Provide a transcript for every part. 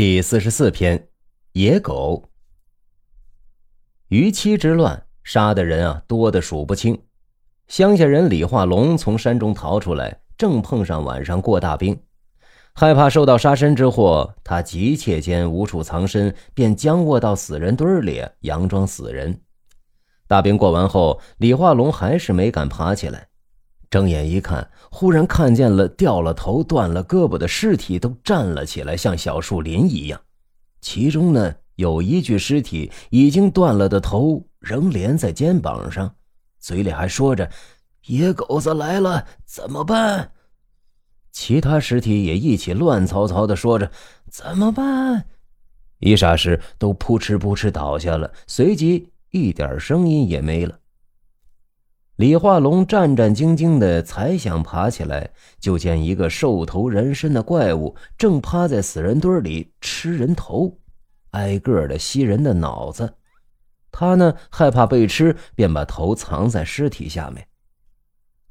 第四十四篇，野狗。逾期之乱，杀的人啊多的数不清。乡下人李化龙从山中逃出来，正碰上晚上过大兵，害怕受到杀身之祸，他急切间无处藏身，便僵卧到死人堆里，佯装死人。大兵过完后，李化龙还是没敢爬起来。睁眼一看，忽然看见了掉了头、断了胳膊的尸体都站了起来，像小树林一样。其中呢，有一具尸体已经断了的头仍连在肩膀上，嘴里还说着：“野狗子来了，怎么办？”其他尸体也一起乱糟糟的说着：“怎么办？”一霎时都扑哧扑哧倒下了，随即一点声音也没了。李化龙战战兢兢的，才想爬起来，就见一个兽头人身的怪物正趴在死人堆里吃人头，挨个的吸人的脑子。他呢害怕被吃，便把头藏在尸体下面。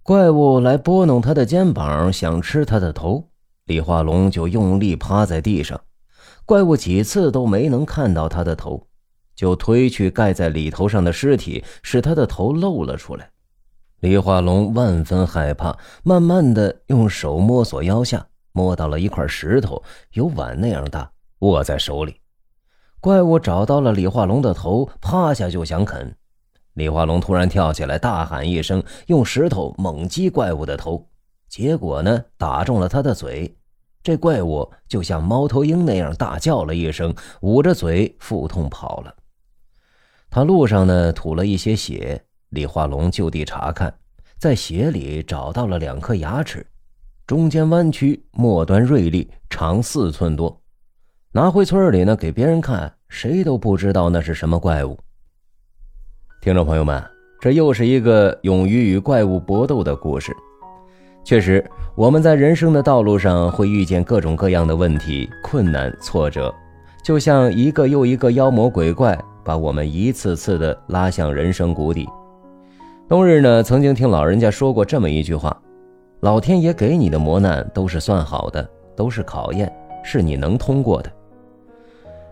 怪物来拨弄他的肩膀，想吃他的头，李化龙就用力趴在地上。怪物几次都没能看到他的头，就推去盖在里头上的尸体，使他的头露了出来。李化龙万分害怕，慢慢的用手摸索腰下，摸到了一块石头，有碗那样大，握在手里。怪物找到了李化龙的头，趴下就想啃。李化龙突然跳起来，大喊一声，用石头猛击怪物的头，结果呢，打中了他的嘴。这怪物就像猫头鹰那样大叫了一声，捂着嘴腹痛跑了。他路上呢，吐了一些血。李化龙就地查看，在鞋里找到了两颗牙齿，中间弯曲，末端锐利，长四寸多。拿回村里呢，给别人看，谁都不知道那是什么怪物。听众朋友们，这又是一个勇于与怪物搏斗的故事。确实，我们在人生的道路上会遇见各种各样的问题、困难、挫折，就像一个又一个妖魔鬼怪，把我们一次次的拉向人生谷底。冬日呢，曾经听老人家说过这么一句话：“老天爷给你的磨难都是算好的，都是考验，是你能通过的。”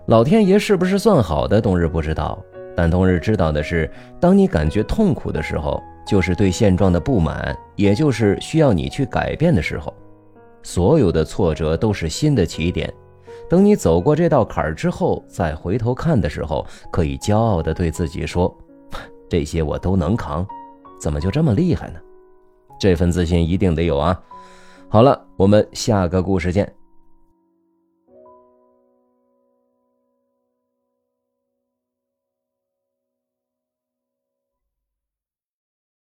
老天爷是不是算好的，冬日不知道。但冬日知道的是，当你感觉痛苦的时候，就是对现状的不满，也就是需要你去改变的时候。所有的挫折都是新的起点。等你走过这道坎儿之后，再回头看的时候，可以骄傲地对自己说：“这些我都能扛。”怎么就这么厉害呢？这份自信一定得有啊！好了，我们下个故事见。